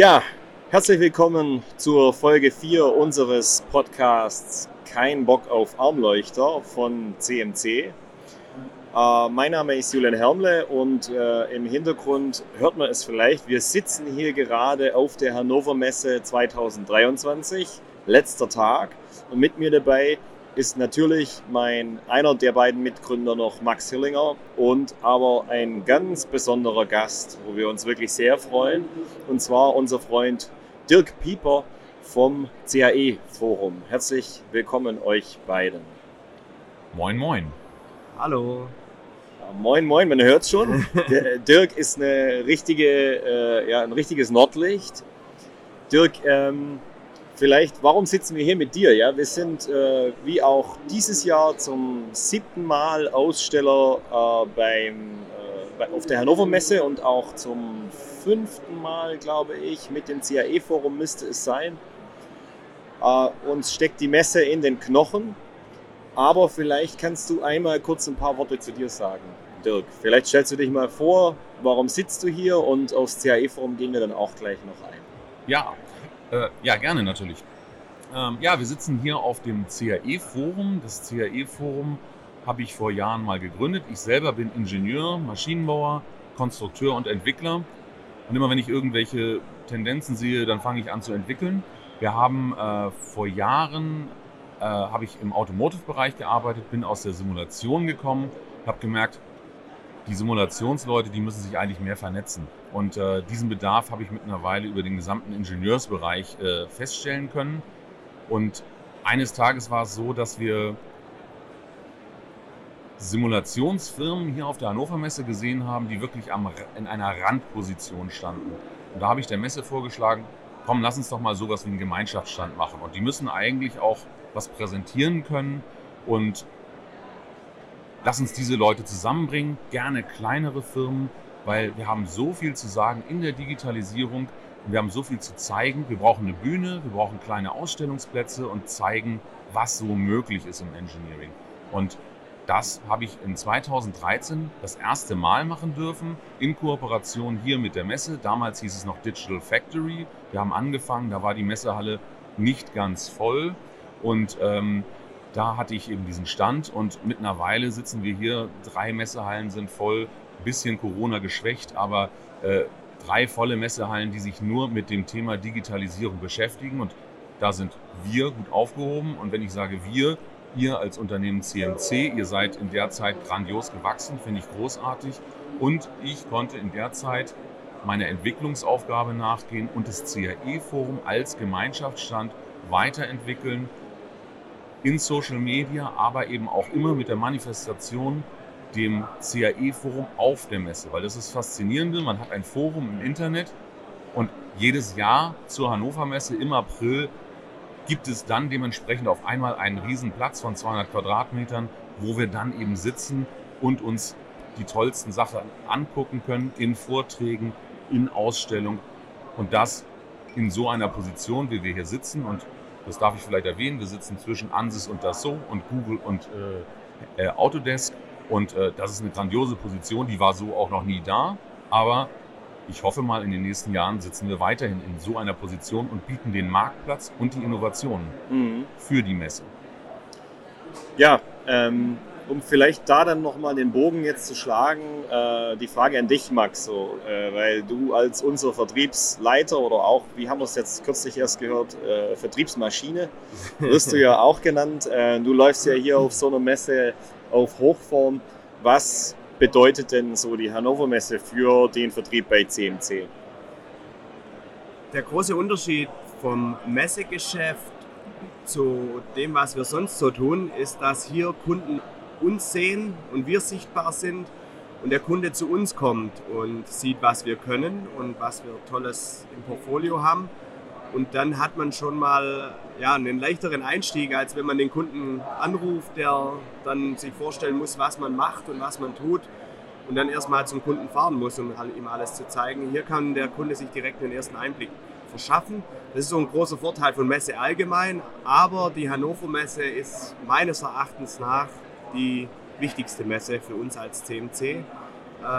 Ja, herzlich willkommen zur Folge 4 unseres Podcasts Kein Bock auf Armleuchter von CMC. Äh, mein Name ist Julian Hermle und äh, im Hintergrund hört man es vielleicht. Wir sitzen hier gerade auf der Hannover Messe 2023, letzter Tag. Und mit mir dabei ist natürlich mein einer der beiden Mitgründer noch Max Hillinger und aber ein ganz besonderer Gast, wo wir uns wirklich sehr freuen, und zwar unser Freund Dirk Pieper vom CAE Forum. Herzlich willkommen euch beiden. Moin, moin. Hallo. Ja, moin, moin, man hört schon. Dirk ist eine richtige, äh, ja, ein richtiges Nordlicht. Dirk, ähm, vielleicht, warum sitzen wir hier mit dir? Ja, wir sind äh, wie auch dieses Jahr zum siebten Mal Aussteller äh, beim, äh, auf der Hannover Messe und auch zum fünften Mal, glaube ich, mit dem CAE-Forum müsste es sein. Äh, uns steckt die Messe in den Knochen. Aber vielleicht kannst du einmal kurz ein paar Worte zu dir sagen, Dirk. Vielleicht stellst du dich mal vor, warum sitzt du hier und aufs CAE-Forum gehen wir dann auch gleich noch ein. Ja, äh, ja, gerne natürlich. Ähm, ja, wir sitzen hier auf dem CAE-Forum. Das CAE-Forum habe ich vor Jahren mal gegründet. Ich selber bin Ingenieur, Maschinenbauer, Konstrukteur und Entwickler. Und immer wenn ich irgendwelche Tendenzen sehe, dann fange ich an zu entwickeln. Wir haben äh, vor Jahren äh, habe ich im Automotive-Bereich gearbeitet, bin aus der Simulation gekommen, habe gemerkt, die Simulationsleute, die müssen sich eigentlich mehr vernetzen. Und äh, diesen Bedarf habe ich mittlerweile über den gesamten Ingenieursbereich äh, feststellen können. Und eines Tages war es so, dass wir Simulationsfirmen hier auf der Hannover Messe gesehen haben, die wirklich am, in einer Randposition standen. Und da habe ich der Messe vorgeschlagen, komm, lass uns doch mal sowas wie einen Gemeinschaftsstand machen. Und die müssen eigentlich auch was präsentieren können und lass uns diese Leute zusammenbringen, gerne kleinere Firmen, weil wir haben so viel zu sagen in der Digitalisierung wir haben so viel zu zeigen. Wir brauchen eine Bühne, wir brauchen kleine Ausstellungsplätze und zeigen, was so möglich ist im Engineering. Und das habe ich in 2013 das erste Mal machen dürfen, in Kooperation hier mit der Messe. Damals hieß es noch Digital Factory. Wir haben angefangen, da war die Messehalle nicht ganz voll. Und ähm, da hatte ich eben diesen Stand und mittlerweile sitzen wir hier, drei Messehallen sind voll, bisschen Corona geschwächt, aber äh, drei volle Messehallen, die sich nur mit dem Thema Digitalisierung beschäftigen. Und da sind wir gut aufgehoben. Und wenn ich sage wir, ihr als Unternehmen CMC, ihr seid in der Zeit grandios gewachsen, finde ich großartig. Und ich konnte in der Zeit meiner Entwicklungsaufgabe nachgehen und das CAE-Forum als Gemeinschaftsstand weiterentwickeln in Social Media, aber eben auch immer mit der Manifestation, dem CAE-Forum auf der Messe. Weil das ist faszinierende, man hat ein Forum im Internet und jedes Jahr zur Hannover Messe im April gibt es dann dementsprechend auf einmal einen riesen Platz von 200 Quadratmetern, wo wir dann eben sitzen und uns die tollsten Sachen angucken können in Vorträgen, in Ausstellungen und das in so einer Position, wie wir hier sitzen und das darf ich vielleicht erwähnen, wir sitzen zwischen Ansys und Dassault und Google und äh, äh, Autodesk. Und äh, das ist eine grandiose Position, die war so auch noch nie da. Aber ich hoffe mal, in den nächsten Jahren sitzen wir weiterhin in so einer Position und bieten den Marktplatz und die Innovationen mhm. für die Messe. Ja, ähm, um vielleicht da dann nochmal den Bogen jetzt zu schlagen, äh, die Frage an dich, Max, so, äh, weil du als unser Vertriebsleiter oder auch, wie haben wir es jetzt kürzlich erst gehört, äh, Vertriebsmaschine, wirst du ja auch genannt. Äh, du läufst ja hier auf so einer Messe auf Hochform. Was bedeutet denn so die Hannover Messe für den Vertrieb bei CMC? Der große Unterschied vom Messegeschäft zu dem, was wir sonst so tun, ist, dass hier Kunden uns sehen und wir sichtbar sind und der Kunde zu uns kommt und sieht, was wir können und was wir Tolles im Portfolio haben. Und dann hat man schon mal ja, einen leichteren Einstieg, als wenn man den Kunden anruft, der dann sich vorstellen muss, was man macht und was man tut und dann erstmal zum Kunden fahren muss, um ihm alles zu zeigen. Hier kann der Kunde sich direkt den ersten Einblick verschaffen. Das ist so ein großer Vorteil von Messe allgemein, aber die Hannover Messe ist meines Erachtens nach die wichtigste Messe für uns als CMC. Äh,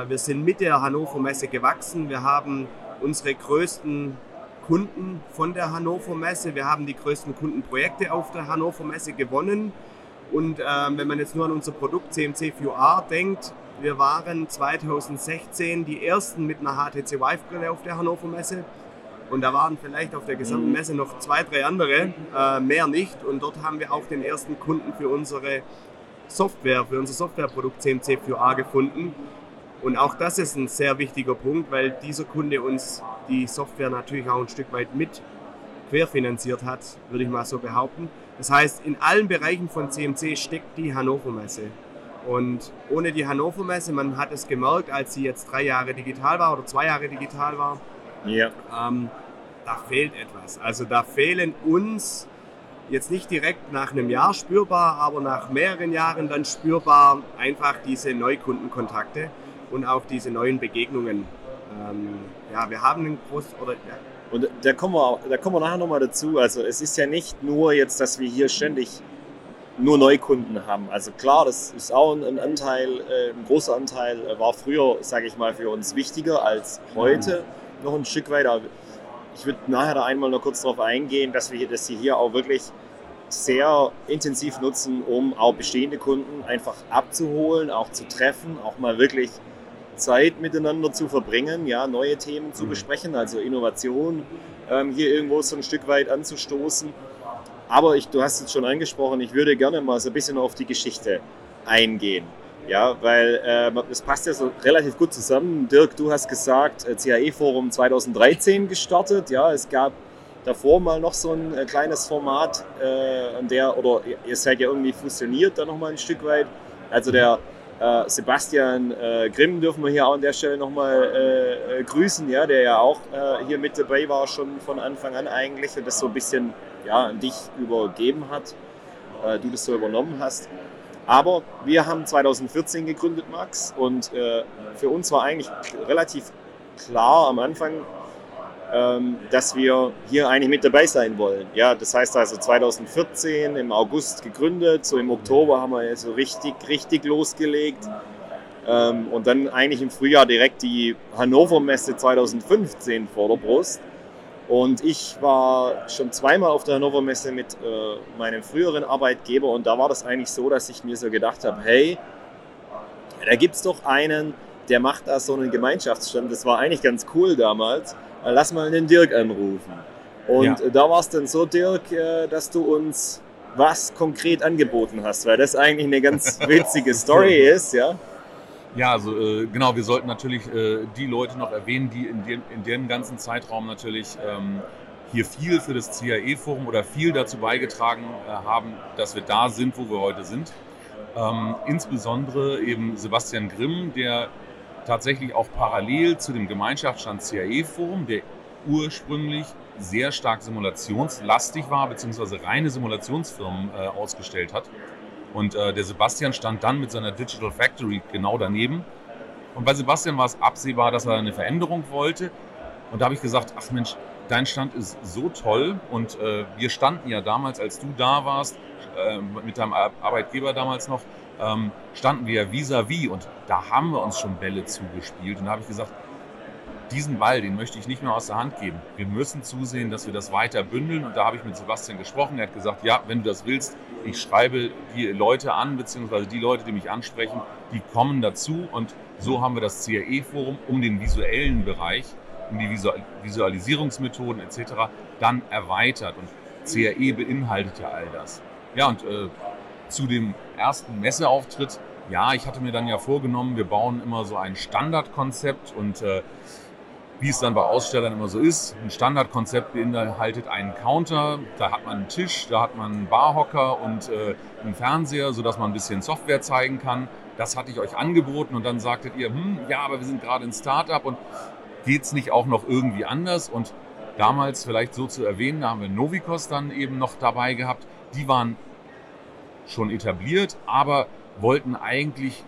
wir sind mit der Hannover Messe gewachsen. Wir haben unsere größten Kunden von der Hannover Messe. Wir haben die größten Kundenprojekte auf der Hannover Messe gewonnen. Und ähm, wenn man jetzt nur an unser Produkt CMC VR denkt, wir waren 2016 die ersten mit einer HTC Vive Brille auf der Hannover Messe. Und da waren vielleicht auf der gesamten mhm. Messe noch zwei, drei andere, äh, mehr nicht. Und dort haben wir auch den ersten Kunden für unsere Software, für unser Softwareprodukt CMC VR gefunden. Und auch das ist ein sehr wichtiger Punkt, weil dieser Kunde uns die Software natürlich auch ein Stück weit mit querfinanziert hat, würde ich mal so behaupten. Das heißt, in allen Bereichen von CMC steckt die Hannover Messe. Und ohne die Hannover Messe, man hat es gemerkt, als sie jetzt drei Jahre digital war oder zwei Jahre digital war, ja. ähm, da fehlt etwas. Also da fehlen uns jetzt nicht direkt nach einem Jahr spürbar, aber nach mehreren Jahren dann spürbar einfach diese Neukundenkontakte und auch diese neuen Begegnungen. Ähm, ja, wir haben einen großen, oder ja. Und da kommen, wir, da kommen wir nachher nochmal dazu. Also es ist ja nicht nur jetzt, dass wir hier ständig nur Neukunden haben. Also klar, das ist auch ein Anteil, äh, ein großer Anteil, äh, war früher, sage ich mal, für uns wichtiger als heute mhm. noch ein Stück weiter. Ich würde nachher da einmal noch kurz darauf eingehen, dass wir dass sie hier auch wirklich sehr intensiv nutzen, um auch bestehende Kunden einfach abzuholen, auch zu treffen, auch mal wirklich Zeit miteinander zu verbringen, ja, neue Themen zu mhm. besprechen, also Innovation ähm, hier irgendwo so ein Stück weit anzustoßen. Aber ich, du hast es schon angesprochen, ich würde gerne mal so ein bisschen auf die Geschichte eingehen. Ja, weil äh, das passt ja so relativ gut zusammen. Dirk, du hast gesagt, äh, CAE-Forum 2013 gestartet. Ja, es gab davor mal noch so ein äh, kleines Format, äh, der, oder ihr seid ja irgendwie fusioniert da nochmal ein Stück weit. Also der äh, Sebastian äh, Grimm dürfen wir hier auch an der Stelle nochmal äh, äh, grüßen, ja, der ja auch äh, hier mit dabei war, schon von Anfang an eigentlich und das so ein bisschen ja, an dich übergeben hat, du das so übernommen hast. Aber wir haben 2014 gegründet, Max, und für uns war eigentlich relativ klar am Anfang, dass wir hier eigentlich mit dabei sein wollen. Ja, das heißt also 2014 im August gegründet, so im Oktober haben wir so richtig, richtig losgelegt. Ähm, und dann eigentlich im Frühjahr direkt die Hannover Messe 2015 vor der Brust. Und ich war schon zweimal auf der Hannover Messe mit äh, meinem früheren Arbeitgeber und da war das eigentlich so, dass ich mir so gedacht habe, hey, da gibt es doch einen, der macht da so einen Gemeinschaftsstand. Das war eigentlich ganz cool damals. Äh, lass mal den Dirk anrufen. Und ja. da war es dann so, Dirk, äh, dass du uns was konkret angeboten hast, weil das eigentlich eine ganz witzige Story ist, ja? Ja, also äh, genau, wir sollten natürlich äh, die Leute noch erwähnen, die in dem, in dem ganzen Zeitraum natürlich ähm, hier viel für das CAE-Forum oder viel dazu beigetragen äh, haben, dass wir da sind, wo wir heute sind. Ähm, insbesondere eben Sebastian Grimm, der tatsächlich auch parallel zu dem Gemeinschaftsstand CAE-Forum, der ursprünglich sehr stark simulationslastig war, beziehungsweise reine Simulationsfirmen äh, ausgestellt hat. Und äh, der Sebastian stand dann mit seiner Digital Factory genau daneben. Und bei Sebastian war es absehbar, dass er eine Veränderung wollte. Und da habe ich gesagt, ach Mensch, dein Stand ist so toll. Und äh, wir standen ja damals, als du da warst, äh, mit deinem Arbeitgeber damals noch, ähm, standen wir vis-à-vis -vis und da haben wir uns schon Bälle zugespielt. Und da habe ich gesagt, diesen Ball, den möchte ich nicht mehr aus der Hand geben. Wir müssen zusehen, dass wir das weiter bündeln. Und da habe ich mit Sebastian gesprochen. Er hat gesagt, ja, wenn du das willst, ich schreibe die Leute an, beziehungsweise die Leute, die mich ansprechen, die kommen dazu. Und so haben wir das CAE-Forum um den visuellen Bereich, um die Visualisierungsmethoden etc. dann erweitert. Und CAE beinhaltet ja all das. Ja, und äh, zu dem ersten Messeauftritt, ja, ich hatte mir dann ja vorgenommen, wir bauen immer so ein Standardkonzept und äh, wie es dann bei Ausstellern immer so ist, ein Standardkonzept beinhaltet einen Counter, da hat man einen Tisch, da hat man einen Barhocker und äh, einen Fernseher, sodass man ein bisschen Software zeigen kann. Das hatte ich euch angeboten und dann sagtet ihr, hm, ja, aber wir sind gerade ein Startup und geht es nicht auch noch irgendwie anders? Und damals vielleicht so zu erwähnen, da haben wir Novikos dann eben noch dabei gehabt. Die waren schon etabliert, aber wollten eigentlich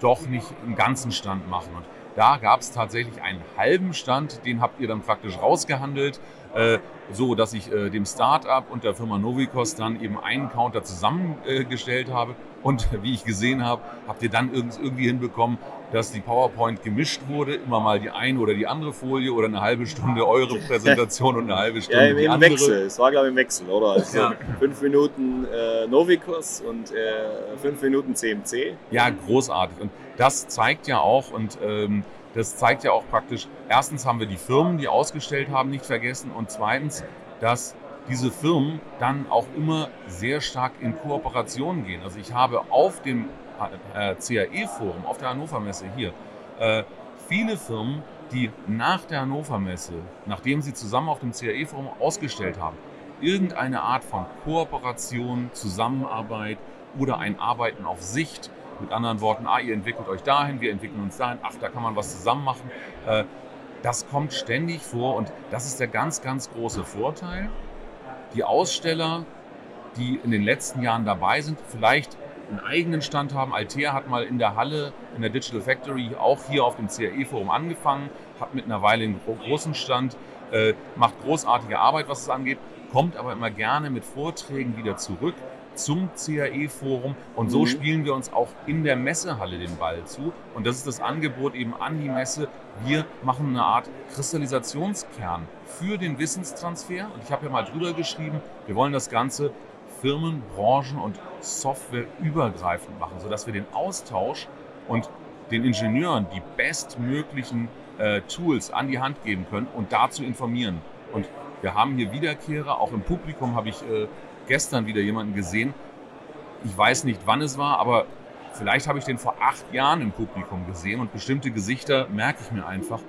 doch nicht einen ganzen Stand machen. Und da gab es tatsächlich einen halben Stand, den habt ihr dann praktisch rausgehandelt. Äh, so, dass ich äh, dem Start-up und der Firma Novicos dann eben einen Counter zusammengestellt habe. Und wie ich gesehen habe, habt ihr dann irgendwie hinbekommen, dass die PowerPoint gemischt wurde, immer mal die eine oder die andere Folie oder eine halbe Stunde eure Präsentation und eine halbe Stunde ja, im, die im andere. Wechsel. Es war glaube ich im Wechsel, oder? Also ja. fünf Minuten äh, Novicos und äh, fünf Minuten CMC. Ja, großartig. Und das zeigt ja auch und ähm, das zeigt ja auch praktisch, erstens haben wir die Firmen, die ausgestellt haben, nicht vergessen und zweitens, dass diese Firmen dann auch immer sehr stark in Kooperation gehen. Also ich habe auf dem äh, CAE-Forum, auf der Hannover Messe hier, äh, viele Firmen, die nach der Hannover Messe, nachdem sie zusammen auf dem CAE-Forum ausgestellt haben, irgendeine Art von Kooperation, Zusammenarbeit oder ein Arbeiten auf Sicht mit anderen Worten, ah, ihr entwickelt euch dahin, wir entwickeln uns dahin, ach, da kann man was zusammen machen. Äh, das kommt ständig vor und das ist der ganz, ganz große Vorteil. Die Aussteller, die in den letzten Jahren dabei sind, vielleicht einen eigenen Stand haben. Altea hat mal in der Halle, in der Digital Factory, auch hier auf dem CAE-Forum angefangen, hat mittlerweile einen großen Stand, äh, macht großartige Arbeit, was es angeht, kommt aber immer gerne mit Vorträgen wieder zurück zum CAE-Forum und so mhm. spielen wir uns auch in der Messehalle den Ball zu. Und das ist das Angebot eben an die Messe. Wir machen eine Art Kristallisationskern für den Wissenstransfer. Und ich habe ja mal drüber geschrieben, wir wollen das Ganze Firmen, Branchen und Software übergreifend machen, sodass wir den Austausch und den Ingenieuren die bestmöglichen äh, Tools an die Hand geben können und dazu informieren. Und wir haben hier Wiederkehrer, auch im Publikum habe ich äh, gestern wieder jemanden gesehen. Ich weiß nicht, wann es war, aber vielleicht habe ich den vor acht Jahren im Publikum gesehen und bestimmte Gesichter merke ich mir einfach.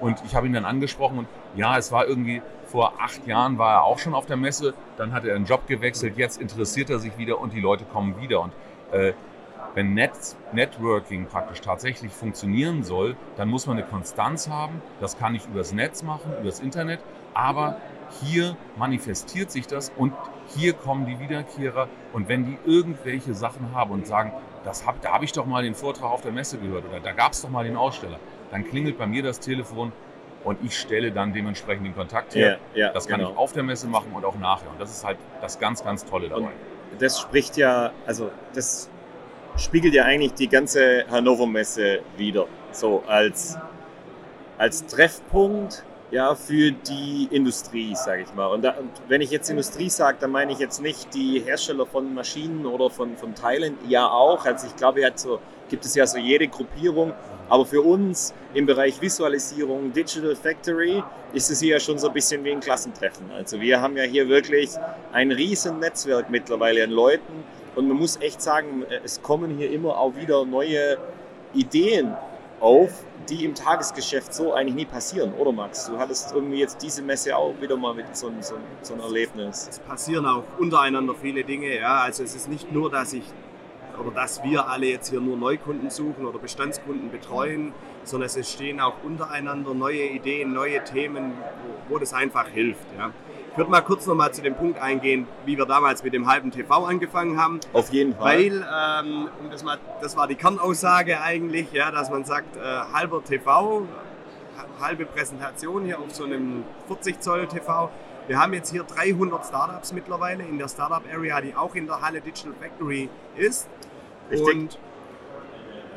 Und ich habe ihn dann angesprochen und ja, es war irgendwie vor acht Jahren war er auch schon auf der Messe, dann hat er einen Job gewechselt, jetzt interessiert er sich wieder und die Leute kommen wieder. Und äh, wenn Net Networking praktisch tatsächlich funktionieren soll, dann muss man eine Konstanz haben. Das kann ich übers Netz machen, übers Internet, aber hier manifestiert sich das und hier kommen die Wiederkehrer und wenn die irgendwelche Sachen haben und sagen, das hab, da habe ich doch mal den Vortrag auf der Messe gehört oder da gab es doch mal den Aussteller, dann klingelt bei mir das Telefon und ich stelle dann dementsprechend den Kontakt her. Ja, ja, das kann genau. ich auf der Messe machen und auch nachher. Und das ist halt das ganz, ganz Tolle dabei. Und das spricht ja, also das spiegelt ja eigentlich die ganze Hannover Messe wieder. So als, als Treffpunkt ja, für die Industrie, sage ich mal. Und, da, und, wenn ich jetzt Industrie sage, dann meine ich jetzt nicht die Hersteller von Maschinen oder von, von Teilen, ja auch. Also ich glaube, so, gibt es ja so jede Gruppierung. Aber für uns im Bereich Visualisierung, Digital Factory, ist es hier ja schon so ein bisschen wie ein Klassentreffen. Also wir haben ja hier wirklich ein riesen Netzwerk mittlerweile an Leuten. Und man muss echt sagen, es kommen hier immer auch wieder neue Ideen auf, die im Tagesgeschäft so eigentlich nie passieren, oder Max? Du hattest irgendwie jetzt diese Messe auch wieder mal mit so, so, so einem Erlebnis. Es passieren auch untereinander viele Dinge, ja. Also es ist nicht nur, dass ich oder dass wir alle jetzt hier nur Neukunden suchen oder Bestandskunden betreuen, sondern es entstehen auch untereinander neue Ideen, neue Themen, wo, wo das einfach hilft. Ja. Ich würde mal kurz noch mal zu dem Punkt eingehen, wie wir damals mit dem halben TV angefangen haben. Auf jeden Fall. Weil, ähm, das, mal, das war die Kernaussage eigentlich, ja, dass man sagt, äh, halber TV, halbe Präsentation hier auf so einem 40 Zoll TV. Wir haben jetzt hier 300 Startups mittlerweile in der Startup Area, die auch in der Halle Digital Factory ist. Richtig. Und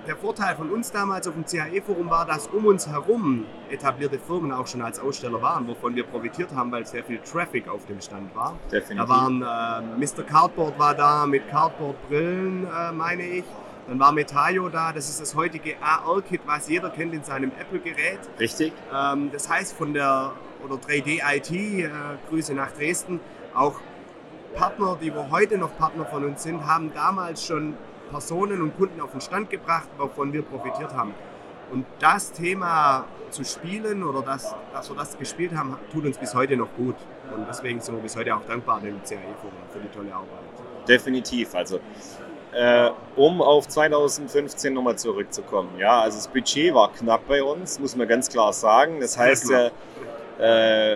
der Vorteil von uns damals auf dem CHE-Forum war, dass um uns herum etablierte Firmen auch schon als Aussteller waren, wovon wir profitiert haben, weil sehr viel Traffic auf dem Stand war. Definitiv. Da waren äh, Mr. Cardboard war da mit Cardboard-Brillen, äh, meine ich. Dann war Metaio da, das ist das heutige AR-Kit, was jeder kennt in seinem Apple-Gerät. Richtig. Ähm, das heißt von der, oder 3D-IT, äh, Grüße nach Dresden, auch Partner, die wir heute noch Partner von uns sind, haben damals schon Personen und Kunden auf den Stand gebracht, wovon wir profitiert haben. Und das Thema zu spielen oder das, dass wir das gespielt haben, tut uns bis heute noch gut. Und deswegen sind wir bis heute auch dankbar dem CAE-Forum für die tolle Arbeit. Definitiv. Also, äh, um auf 2015 nochmal zurückzukommen. Ja, also das Budget war knapp bei uns, muss man ganz klar sagen. Das heißt, äh, äh,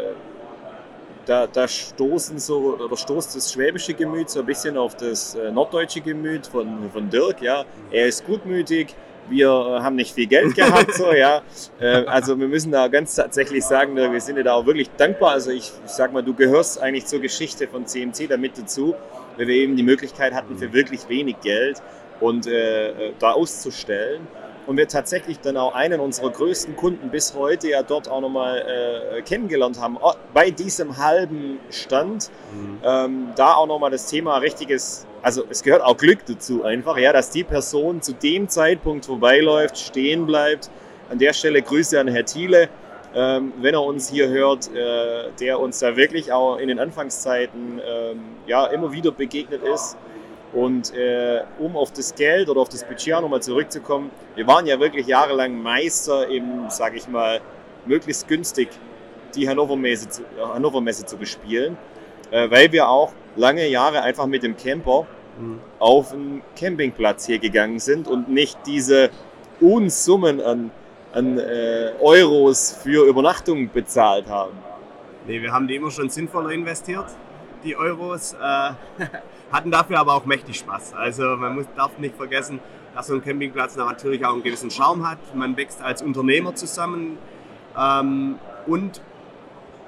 da, da stoßen so, oder stoßt das schwäbische Gemüt so ein bisschen auf das äh, norddeutsche Gemüt von, von Dirk. Ja. Er ist gutmütig, wir haben nicht viel Geld gehabt, so, ja. Äh, also wir müssen da ganz tatsächlich sagen, wir sind dir da auch wirklich dankbar. Also ich, ich sag mal, du gehörst eigentlich zur Geschichte von CMC damit dazu, weil wir eben die Möglichkeit hatten, für wirklich wenig Geld und äh, äh, da auszustellen. Und wir tatsächlich dann auch einen unserer größten Kunden bis heute ja dort auch nochmal äh, kennengelernt haben, bei diesem halben Stand. Mhm. Ähm, da auch nochmal das Thema richtiges, also es gehört auch Glück dazu einfach, ja, dass die Person zu dem Zeitpunkt vorbeiläuft, stehen bleibt. An der Stelle Grüße an Herr Thiele, ähm, wenn er uns hier hört, äh, der uns da wirklich auch in den Anfangszeiten ähm, ja, immer wieder begegnet ist. Und äh, um auf das Geld oder auf das Budget nochmal zurückzukommen, wir waren ja wirklich jahrelang Meister im, sage ich mal, möglichst günstig die Hannover Messe zu, Hannover Messe zu bespielen, äh, weil wir auch lange Jahre einfach mit dem Camper mhm. auf einen Campingplatz hier gegangen sind und nicht diese Unsummen an, an äh, Euros für Übernachtung bezahlt haben. Nee, wir haben die immer schon sinnvoller investiert, die Euros. Äh, hatten dafür aber auch mächtig Spaß. Also man muss, darf nicht vergessen, dass so ein Campingplatz natürlich auch einen gewissen Charme hat. Man wächst als Unternehmer zusammen ähm, und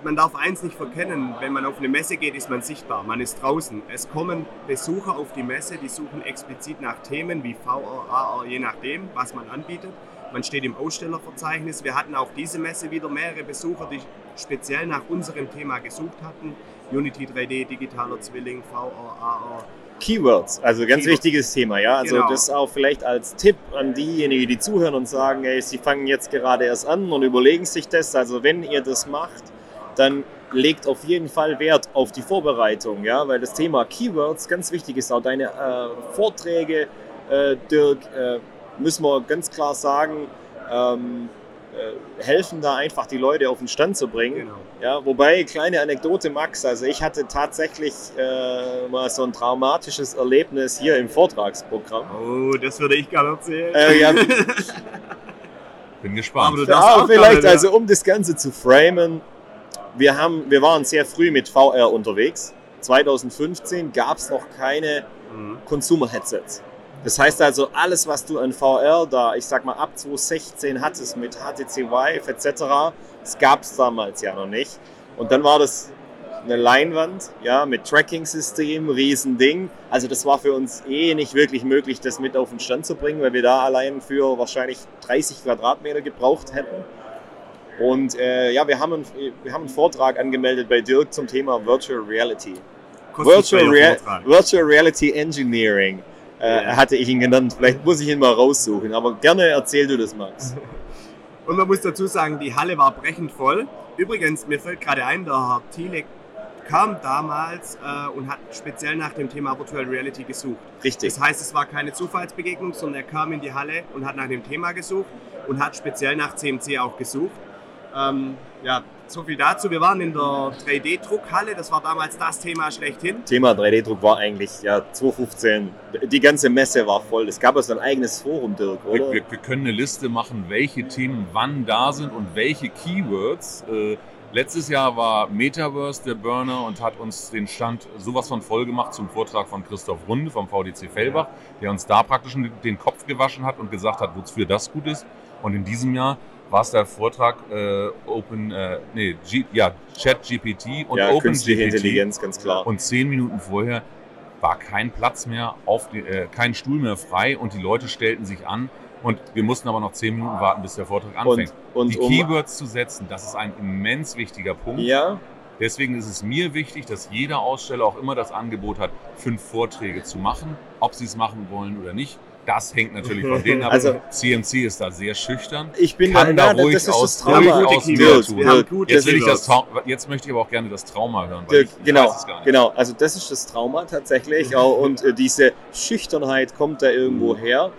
man darf eins nicht verkennen, wenn man auf eine Messe geht, ist man sichtbar, man ist draußen. Es kommen Besucher auf die Messe, die suchen explizit nach Themen wie VR, AR, je nachdem, was man anbietet. Man steht im Ausstellerverzeichnis. Wir hatten auch diese Messe wieder mehrere Besucher, die speziell nach unserem Thema gesucht hatten. Unity 3D, digitaler Zwilling, VR, AR. Keywords, also ganz Keywords. wichtiges Thema, ja. Also genau. das auch vielleicht als Tipp an diejenigen, die zuhören und sagen, ey, sie fangen jetzt gerade erst an und überlegen sich das. Also wenn ihr das macht, dann legt auf jeden Fall Wert auf die Vorbereitung, ja, weil das Thema Keywords ganz wichtig ist. Auch deine äh, Vorträge, äh, Dirk, äh, müssen wir ganz klar sagen, ähm, äh, helfen da einfach die Leute auf den Stand zu bringen. Genau. Ja, wobei, kleine Anekdote, Max, also ich hatte tatsächlich äh, mal so ein traumatisches Erlebnis hier im Vortragsprogramm. Oh, das würde ich gerne erzählen. Äh, ja, Bin gespannt. Aber ja, vielleicht, also um das Ganze zu framen, wir, haben, wir waren sehr früh mit VR unterwegs. 2015 gab es noch keine mhm. Consumer-Headsets. Das heißt also, alles, was du an VR da, ich sag mal, ab 2016 hattest mit HTC Vive etc., das gab es damals ja noch nicht. Und dann war das eine Leinwand, ja, mit Tracking-System, Riesending. Also das war für uns eh nicht wirklich möglich, das mit auf den Stand zu bringen, weil wir da allein für wahrscheinlich 30 Quadratmeter gebraucht hätten. Und äh, ja, wir haben, einen, wir haben einen Vortrag angemeldet bei Dirk zum Thema Virtual Reality. Virtual, Rea Virtual Reality Engineering äh, hatte ich ihn genannt. Vielleicht muss ich ihn mal raussuchen, aber gerne erzähl du das, Max. Und man muss dazu sagen, die Halle war brechend voll. Übrigens, mir fällt gerade ein, der Herr Thiele kam damals äh, und hat speziell nach dem Thema Virtual Reality gesucht. Richtig. Das heißt, es war keine Zufallsbegegnung, sondern er kam in die Halle und hat nach dem Thema gesucht und hat speziell nach CMC auch gesucht. Ähm, ja, so viel dazu. Wir waren in der 3D-Druckhalle, das war damals das Thema schlechthin. Thema 3D-Druck war eigentlich ja 2015, die ganze Messe war voll. Es gab also ein eigenes Forum, Dirk, oder? Wir, wir, können eine Liste machen, welche Themen wann da sind und welche Keywords. Äh, letztes Jahr war Metaverse der Burner und hat uns den Stand sowas von voll gemacht zum Vortrag von Christoph Runde vom VDC Fellbach, der uns da praktisch den Kopf gewaschen hat und gesagt hat, wofür das gut ist. Und in diesem Jahr war es der Vortrag äh, Open, äh, nee, G, ja, ChatGPT und ja, Künstliche Intelligenz, ganz klar. Und zehn Minuten vorher war kein Platz mehr, auf die, äh, kein Stuhl mehr frei und die Leute stellten sich an. Und wir mussten aber noch zehn Minuten warten, bis der Vortrag anfängt. Und, und die um Keywords zu setzen, das ist ein immens wichtiger Punkt. Ja. Deswegen ist es mir wichtig, dass jeder Aussteller auch immer das Angebot hat, fünf Vorträge zu machen, ob sie es machen wollen oder nicht. Das hängt natürlich von denen ab. Also, CMC ist da sehr schüchtern. Ich bin kann da, da ruhig das ist aus, das Trauma. Aus Dirk, jetzt, will ich das jetzt möchte ich aber auch gerne das Trauma hören. Dirk, ich, genau, genau. Also das ist das Trauma tatsächlich. und äh, diese Schüchternheit kommt da irgendwo mhm. her.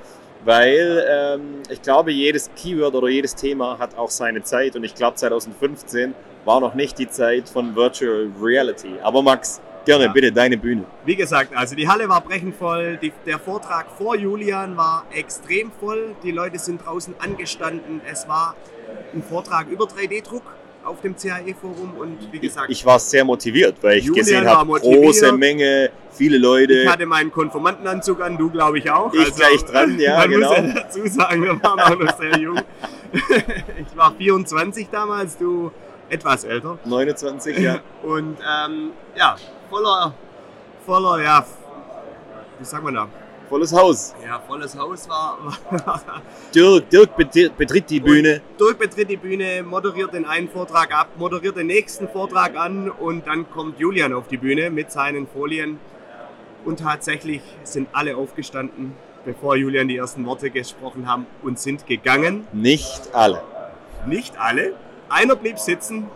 Weil ähm, ich glaube, jedes Keyword oder jedes Thema hat auch seine Zeit. Und ich glaube, 2015 war noch nicht die Zeit von Virtual Reality. Aber Max, Gerne, ja. bitte, deine Bühne. Wie gesagt, also die Halle war brechend voll. Die, der Vortrag vor Julian war extrem voll. Die Leute sind draußen angestanden. Es war ein Vortrag über 3D-Druck. auf dem CAE-Forum und wie gesagt, Ich war sehr motiviert, weil ich Julian gesehen habe, große Menge, viele Leute. ich hatte meinen Konformantenanzug an, du glaube ich auch. Ich gleich dran, ja, man genau. muss ja dazu sagen, wir waren auch noch sehr jung. ich war 24 damals, du etwas älter. 29, ja. Und ähm, ja, voller, voller, ja, wie sagt man da? Volles Haus. Ja, volles Haus war. war Dirk, Dirk betritt, betritt die Bühne. Dirk betritt die Bühne, moderiert den einen Vortrag ab, moderiert den nächsten Vortrag an und dann kommt Julian auf die Bühne mit seinen Folien. Und tatsächlich sind alle aufgestanden, bevor Julian die ersten Worte gesprochen haben und sind gegangen. Nicht alle. Nicht alle. Einer blieb sitzen.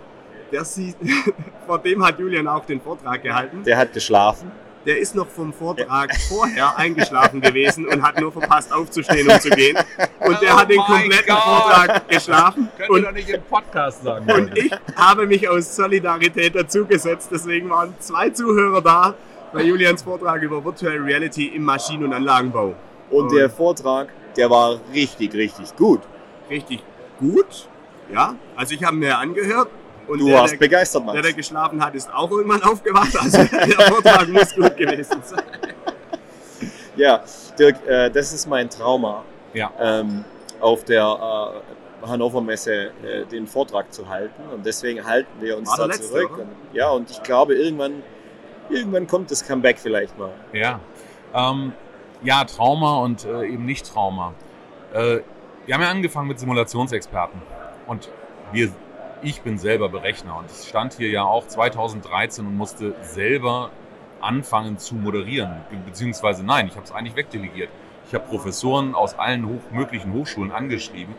Der sie, vor dem hat Julian auch den Vortrag gehalten. Der hat geschlafen. Der ist noch vom Vortrag vorher eingeschlafen gewesen und hat nur verpasst aufzustehen und zu gehen. Und der Oh hat den kompletten Gott. Vortrag geschlafen. Könnt Und ihr doch nicht im Podcast sagen. Und ich habe mich aus Solidarität dazugesetzt. Deswegen waren zwei Zuhörer da bei Julians Vortrag über Virtual Reality im Maschinen- und Anlagenbau. Und der Vortrag, der war richtig, richtig gut. Richtig gut. Ja, also ich habe mir angehört. Und Du der, warst der, begeistert, der, Max. der geschlafen hat, ist auch irgendwann aufgewacht. Also der Vortrag muss gut gewesen sein. Ja, Dirk, äh, das ist mein Trauma, Ja. ähm, auf der äh, Hannover Messe äh, den Vortrag zu halten. Und deswegen halten wir uns War der da letzte, zurück. Und, ja, und ich glaube, irgendwann, irgendwann kommt das Comeback vielleicht mal. Ja. Ähm, ja, Trauma und äh, eben nicht Trauma. Äh, wir haben ja angefangen mit Simulationsexperten. Und wir, ich bin selber Berechner und ich stand hier ja auch 2013 und musste selber anfangen zu moderieren. Be- Beziehungsweise nein, ich habe es eigentlich wegdelegiert. Ich habe Professoren aus allen hoch, möglichen Hochschulen angeschrieben.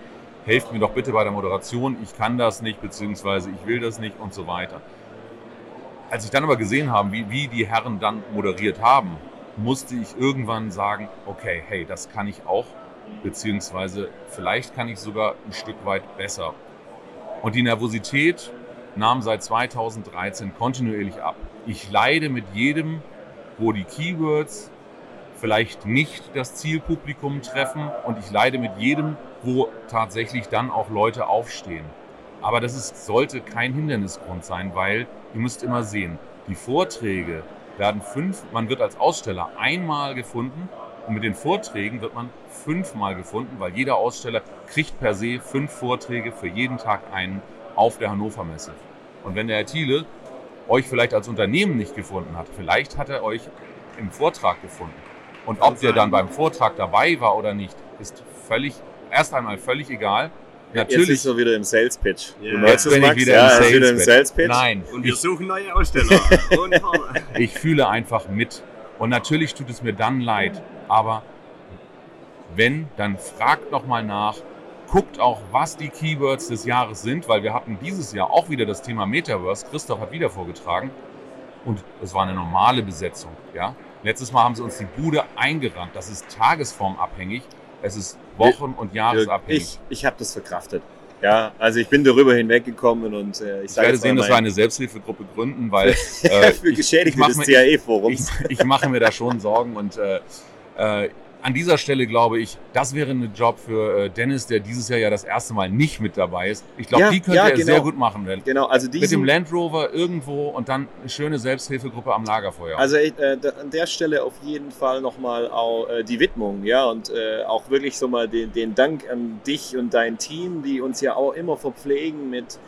Helft mir doch bitte bei der Moderation. Ich kann das nicht, beziehungsweise ich will das nicht und so weiter. Als ich dann aber gesehen habe, wie, wie die Herren dann moderiert haben, musste ich irgendwann sagen, okay, hey, das kann ich auch, beziehungsweise vielleicht kann ich sogar ein Stück weit besser. Und die Nervosität nahm seit 2013 kontinuierlich ab. Ich leide mit jedem, wo die Keywords vielleicht nicht das Zielpublikum treffen und ich leide mit jedem, wo tatsächlich dann auch Leute aufstehen. Aber das ist, sollte kein Hindernisgrund sein, weil ihr müsst immer sehen, die Vorträge werden fünf, man wird als Aussteller einmal gefunden und mit den Vorträgen wird man fünfmal gefunden, weil jeder Aussteller kriegt per se fünf Vorträge für jeden Tag einen auf der Hannover Messe. Und wenn der Herr Thiele euch vielleicht als Unternehmen nicht gefunden hat, vielleicht hat er euch im Vortrag gefunden. Und ob der dann beim Vortrag dabei war oder nicht, ist völlig, erst einmal völlig egal. Jetzt Natürlich, ist er wieder im Sales Pitch. Ja. Du merkst jetzt es, bin ich Max? wieder ja, im Sales, wieder im Sales Pitch. Nein, Und wir ich, suchen neue Aussteller. Ich fühle einfach mit. Und natürlich tut es mir dann leid. Aber wenn, dann fragt nochmal nach. Guckt auch, was die Keywords des Jahres sind, weil wir hatten dieses Jahr auch wieder das Thema Metaverse. Christoph hat wieder vorgetragen. Und es war eine normale Besetzung. Ja? Letztes Mal haben sie uns die Bude eingerannt. Das ist tagesformabhängig. Es ist wochen- und jahresabhängig. ich ich habe das verkraftet. Ja, also ich bin darüber hinweggekommen und äh, ich Ich werde sehen, dass wir eine Selbsthilfegruppe gründen, weil äh, für ich- ich mach des mir- ich, ich mache mir da schon Sorgen und äh, äh, an dieser Stelle glaube ich, das wäre ein Job für äh, Dennis, der dieses Jahr ja das erste Mal nicht mit dabei ist. Ich glaube, Ja, die könnte ja, er genau. sehr gut machen. Denn Genau, also mit dem diesen, Land Rover irgendwo und dann eine schöne Selbsthilfegruppe am Lagerfeuer. Also äh, an der Stelle auf jeden Fall nochmal auch äh, die Widmung, ja, und äh, auch wirklich so mal den, den Dank an dich und dein Team, die uns ja auch immer verpflegen mit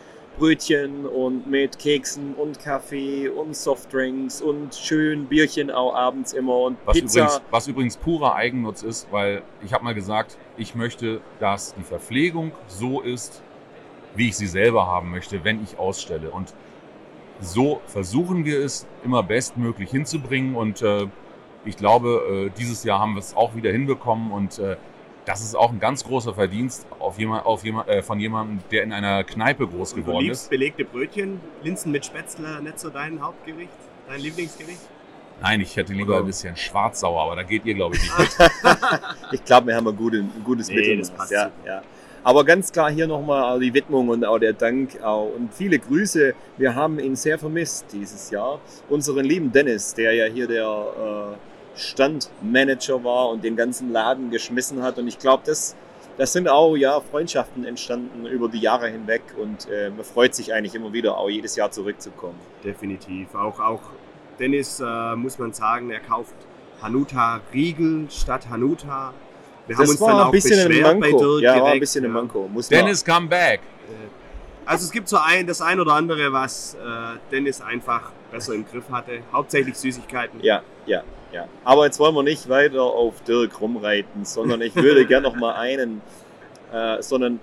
Brötchen und mit Keksen und Kaffee und Softdrinks und schön Bierchen auch abends immer und was, Pizza. übrigens, was übrigens purer Eigennutz ist, weil ich habe mal gesagt, ich möchte, dass die Verpflegung so ist, wie ich sie selber haben möchte, wenn ich ausstelle. Und so versuchen wir es immer bestmöglich hinzubringen. Und äh, ich glaube, äh, dieses Jahr haben wir es auch wieder hinbekommen. Und äh, das ist auch ein ganz großer Verdienst auf jemand, auf jemand, äh, von jemandem, der in einer Kneipe groß du geworden liebst ist. belegte Brötchen, Linsen mit Spätzle, nicht so dein Hauptgericht, dein Lieblingsgericht? Nein, ich hätte lieber Oder- ein bisschen schwarzsauer, aber da geht ihr, glaube ich, nicht mit. Ich glaube, wir haben ein, gute, ein gutes Nee, Mittel. das passt ja, super. ja. Aber ganz klar hier nochmal die Widmung und auch der Dank auch und viele Grüße. Wir haben ihn sehr vermisst dieses Jahr. Unseren lieben Dennis, der ja hier der äh, Standmanager war und den ganzen Laden geschmissen hat. Und ich glaube, das das sind auch ja, Freundschaften entstanden über die Jahre hinweg und äh, man freut sich eigentlich immer wieder, auch jedes Jahr zurückzukommen. Definitiv. Auch, auch Dennis, äh, muss man sagen, er kauft Hanuta Riegel statt Hanuta. Wir das war ein bisschen ein Manko. ja, direkt, war ein bisschen ein Manko. Muss Dennis, come back. Also es gibt so ein, das ein oder andere, was äh, Dennis einfach besser im Griff hatte. Hauptsächlich Süßigkeiten. Ja, ja, ja. Aber jetzt wollen wir nicht weiter auf Dirk rumreiten, sondern ich würde gerne noch mal einen, äh, so einen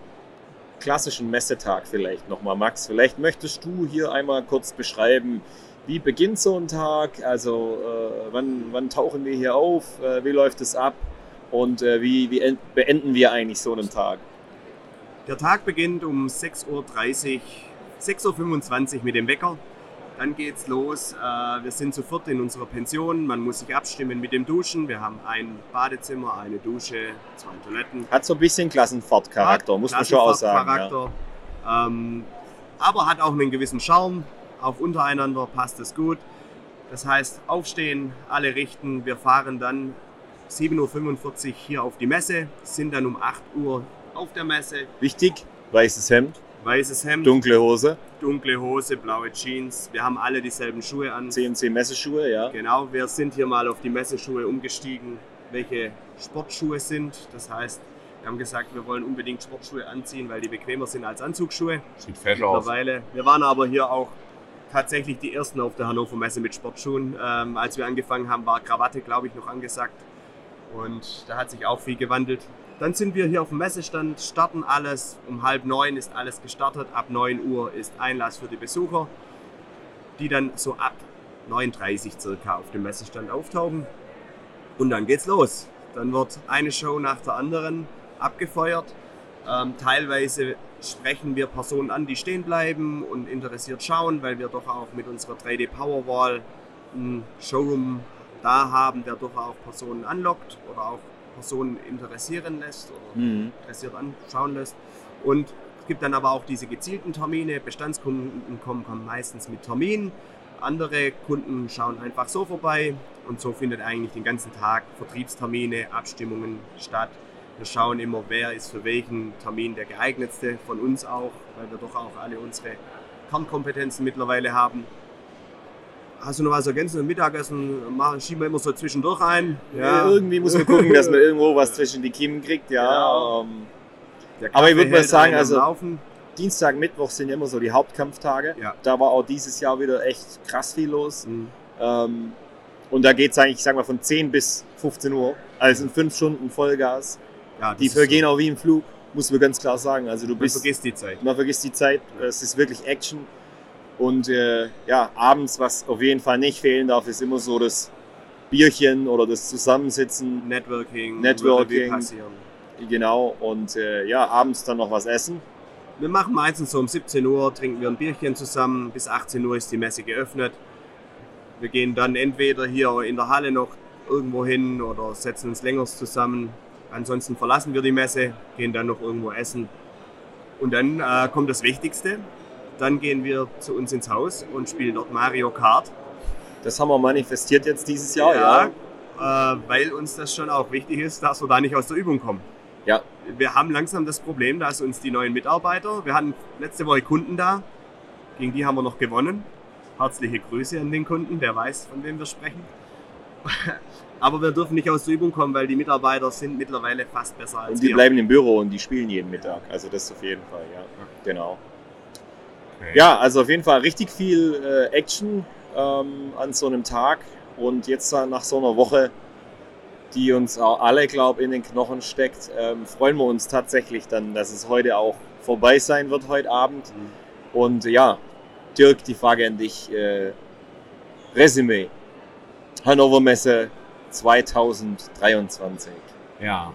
klassischen Messetag vielleicht noch mal. Max, vielleicht möchtest du hier einmal kurz beschreiben, wie beginnt so ein Tag? Also äh, wann, wann tauchen wir hier auf? Äh, wie läuft es ab? Und äh, wie, wie beenden wir eigentlich so einen Tag? Der Tag beginnt um 6.30 Uhr, 6.25 Uhr mit dem Wecker. Dann geht's los. Äh, wir sind sofort in unserer Pension. Man muss sich abstimmen mit dem Duschen. Wir haben ein Badezimmer, eine Dusche, zwei Toiletten. Hat so ein bisschen Klassenfahrtcharakter, muss man schon auch sagen. Ja. Ähm, aber hat auch einen gewissen Charme. Auch untereinander passt es gut. Das heißt, aufstehen, alle richten. Wir fahren dann 7.45 Uhr hier auf die Messe, sind dann um 8 Uhr auf der Messe. Wichtig, weißes Hemd. Weißes Hemd. Dunkle Hose. Dunkle Hose, blaue Jeans. Wir haben alle dieselben Schuhe an. CNC Messeschuhe, ja. Genau, wir sind hier mal auf die Messeschuhe umgestiegen, welche Sportschuhe sind. Das heißt, wir haben gesagt, wir wollen unbedingt Sportschuhe anziehen, weil die bequemer sind als Anzugsschuhe. Sieht fesch Mittlerweile. aus. Wir waren aber hier auch tatsächlich die ersten auf der Hannover Messe mit Sportschuhen. Ähm, als wir angefangen haben, war Krawatte, glaube ich, noch angesagt. Und da hat sich auch viel gewandelt. Dann sind wir hier auf dem Messestand, starten alles. Um halb neun ist alles gestartet. Ab 9 Uhr ist Einlass für die Besucher, die dann so ab 9.30 Uhr circa auf dem Messestand auftauchen. Und dann geht's los. Dann wird eine Show nach der anderen abgefeuert. Ähm, teilweise sprechen wir Personen an, die stehen bleiben und interessiert schauen, weil wir doch auch mit unserer 3D Powerwall einen Showroom da haben, der doch auch Personen anlockt oder auch Personen interessieren lässt oder mhm. interessiert anschauen lässt. Und es gibt dann aber auch diese gezielten Termine. Bestandskunden kommen, kommen meistens mit Terminen. Andere Kunden schauen einfach so vorbei und so findet eigentlich den ganzen Tag Vertriebstermine, Abstimmungen statt. Wir schauen immer, wer ist für welchen Termin der geeignetste von uns auch, weil wir doch auch alle unsere Kernkompetenzen mittlerweile haben. Hast du noch was ergänzen? Mittagessen machen, schieben wir immer so zwischendurch ein. Ja. Irgendwie muss man gucken, dass man irgendwo was zwischen die Kiemen kriegt. Ja. Genau. Ähm, aber ich würde mal sagen, also Laufen. Dienstag, Mittwoch sind immer so die Hauptkampftage. Ja. Da war auch dieses Jahr wieder echt krass viel los. Mhm. Ähm, und da geht es eigentlich, ich sag mal, von 10 bis 15 Uhr. Also in fünf Stunden Vollgas. Ja, die vergehen so. auch wie im Flug, muss man ganz klar sagen. Also du bist, man vergisst die Zeit. Man vergisst die Zeit. Es ist wirklich Action. Und äh, ja, abends, was auf jeden Fall nicht fehlen darf, ist immer so das Bierchen oder das Zusammensitzen. Networking. Networking. Genau. Und äh, ja, abends dann noch was essen. Wir machen meistens so um 17 Uhr, trinken wir ein Bierchen zusammen. Bis 18 Uhr ist die Messe geöffnet. Wir gehen dann entweder hier in der Halle noch irgendwo hin oder setzen uns länger zusammen. Ansonsten verlassen wir die Messe, gehen dann noch irgendwo essen. Und dann äh, kommt das Wichtigste, dann gehen wir zu uns ins Haus und spielen dort Mario Kart. Das haben wir manifestiert jetzt dieses Jahr, ja. ja. Äh, weil uns das schon auch wichtig ist, dass wir da nicht aus der Übung kommen. Ja. Wir haben langsam das Problem, dass uns die neuen Mitarbeiter, wir hatten letzte Woche Kunden da, gegen die haben wir noch gewonnen. Herzliche Grüße an den Kunden, der weiß, von wem wir sprechen. Aber wir dürfen nicht aus der Übung kommen, weil die Mitarbeiter sind mittlerweile fast besser als wir. Und die wir. bleiben im Büro und die spielen jeden Mittag. Also das auf jeden Fall, ja. Genau. Okay. Ja, also auf jeden Fall richtig viel äh, Action ähm, an so einem Tag. Und jetzt nach so einer Woche, die uns alle, glaube ich, in den Knochen steckt, ähm, freuen wir uns tatsächlich dann, dass es heute auch vorbei sein wird, heute Abend. Mhm. Und ja, Dirk, die Frage an dich. Äh, Resümee. Hannover Messe 2023. Ja.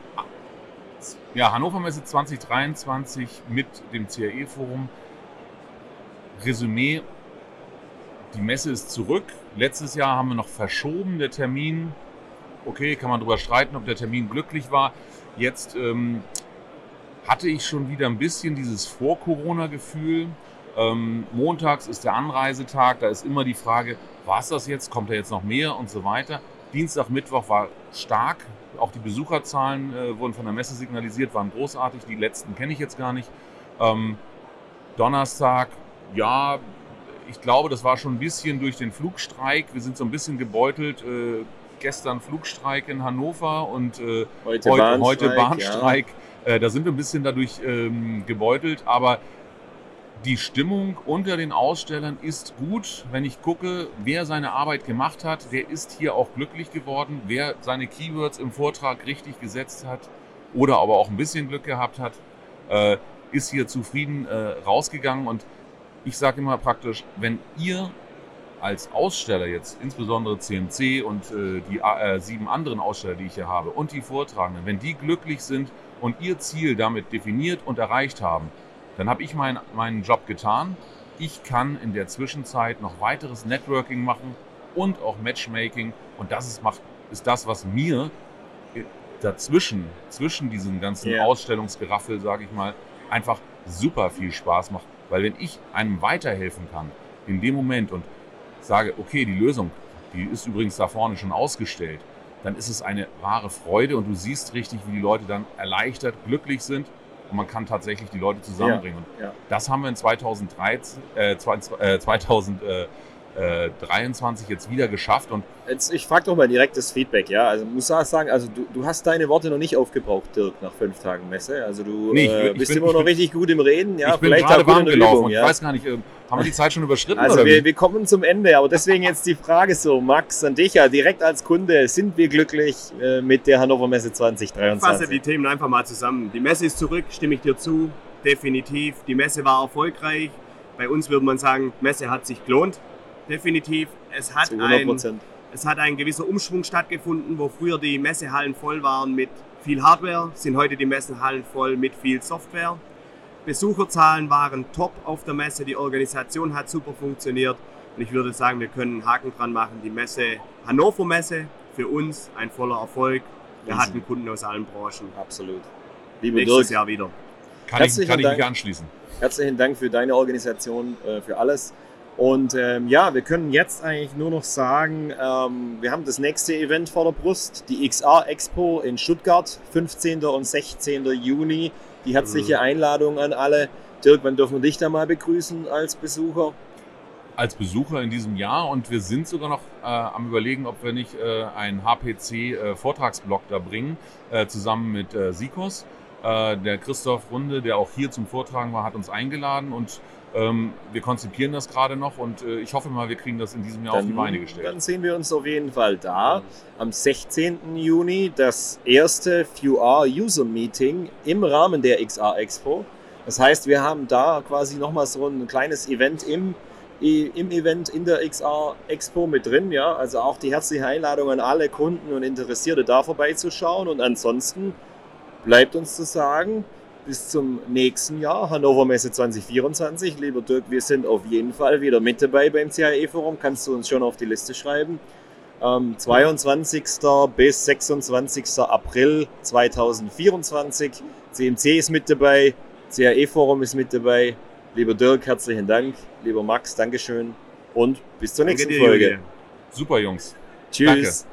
Ja, Hannover Messe 2023 mit dem CAE-Forum Resümee, die Messe ist zurück. Letztes Jahr haben wir noch verschoben, der Termin. Okay, kann man darüber streiten, ob der Termin glücklich war. Jetzt ähm, hatte ich schon wieder ein bisschen dieses Vor-Corona-Gefühl. Ähm, montags ist der Anreisetag, da ist immer die Frage, war es das jetzt, kommt da jetzt noch mehr und so weiter. Dienstag, Mittwoch war stark, Auch die Besucherzahlen äh, wurden von der Messe signalisiert, waren großartig. Die letzten kenne ich jetzt gar nicht. Ähm, Donnerstag, ja, ich glaube, das war schon ein bisschen durch den Flugstreik. Wir sind so ein bisschen gebeutelt. Äh, gestern Flugstreik in Hannover und äh, heute, heute Bahnstreik. Heute Bahnstreik. Ja. Äh, da sind wir ein bisschen dadurch ähm, gebeutelt, aber die Stimmung unter den Ausstellern ist gut. Wenn ich gucke, wer seine Arbeit gemacht hat, der ist hier auch glücklich geworden. Wer seine Keywords im Vortrag richtig gesetzt hat oder aber auch ein bisschen Glück gehabt hat, äh, ist hier zufrieden äh, rausgegangen. Und ich sage immer praktisch, wenn ihr als Aussteller jetzt, insbesondere CMC und äh, die äh, sieben anderen Aussteller, die ich hier habe, und die Vortragenden, wenn die glücklich sind und ihr Ziel damit definiert und erreicht haben, dann habe ich mein, meinen Job getan. Ich kann in der Zwischenzeit noch weiteres Networking machen und auch Matchmaking. Und das ist, macht, ist das, was mir dazwischen, zwischen diesem ganzen yeah. Ausstellungsgeraffel, sage ich mal, einfach super viel Spaß macht. Weil wenn ich einem weiterhelfen kann, in dem Moment und sage, okay, die Lösung, die ist übrigens da vorne schon ausgestellt, dann ist es eine wahre Freude und du siehst richtig, wie die Leute dann erleichtert, glücklich sind und man kann tatsächlich die Leute zusammenbringen. Ja, ja. Das haben wir in 2013, äh, 2000, äh, 23 jetzt wieder geschafft. Und jetzt, ich frage doch mal direktes Feedback, ja. Also muss ich sagen, also du, du hast deine Worte noch nicht aufgebraucht, Dirk, nach fünf Tagen Messe. Also du nee, ich, äh, bist bin, immer noch bin, richtig gut im Reden, ja. Ich bin Vielleicht gerade warm gelaufen Übung, ja. ich weiß gar nicht, ähm, haben wir die Zeit schon überschritten? Also wir, wir, kommen zum Ende, aber deswegen jetzt die Frage so, Max, an dich ja, direkt als Kunde, sind wir glücklich äh, mit der Hannover Messe 2023? Ich fasse die Themen einfach mal zusammen. Die Messe ist zurück, stimme ich dir zu, definitiv. Die Messe war erfolgreich. Bei uns würde man sagen, Messe hat sich gelohnt definitiv. Es hat, ein, es hat ein gewisser Umschwung stattgefunden, wo früher die Messehallen voll waren mit viel Hardware, sind heute die Messehallen voll mit viel Software. Besucherzahlen waren top auf der Messe, die Organisation hat super funktioniert und ich würde sagen, wir können einen Haken dran machen. Die Messe Hannover Messe für uns ein voller Erfolg. Wir Riesen. hatten Kunden aus allen Branchen. Absolut. Liebe Nächstes Dirk, Jahr wieder. Kann ich, kann ich mich anschließen. Herzlichen Dank für deine Organisation, äh, für alles. Und ähm, ja, wir können jetzt eigentlich nur noch sagen, ähm, wir haben das nächste Event vor der Brust, die XR Expo in Stuttgart, 15. und 16. Juni. Die herzliche mhm. Einladung an alle. Dirk, wann dürfen wir dich da mal begrüßen als Besucher? Als Besucher in diesem Jahr und wir sind sogar noch äh, am überlegen, ob wir nicht äh, einen HPC-Vortragsblock äh, da bringen, äh, zusammen mit äh, Sikos. Äh, der Christoph Runde, der auch hier zum Vortragen war, hat uns eingeladen und wir konzipieren das gerade noch und äh, ich hoffe mal, wir kriegen das in diesem Jahr dann, auf die Beine gestellt. Dann sehen wir uns auf jeden Fall da. Am 16. Juni das erste QR User Meeting im Rahmen der XR Expo. Das heißt, wir haben da quasi nochmal so ein kleines Event im, im Event in der XR Expo mit drin. Ja? Also auch die herzliche Einladung an alle Kunden und Interessierte da vorbeizuschauen. Und ansonsten bleibt uns zu sagen, bis zum nächsten Jahr, Hannover Messe 2024. Lieber Dirk, wir sind auf jeden Fall wieder mit dabei beim CAE-Forum. Kannst du uns schon auf die Liste schreiben. Ähm, 22. bis 26. April 2024. CMC ist mit dabei, CAE-Forum ist mit dabei. Lieber Dirk, herzlichen Dank. Lieber Max, Dankeschön und bis zur nächsten Folge. Super, Jungs. Tschüss. Danke.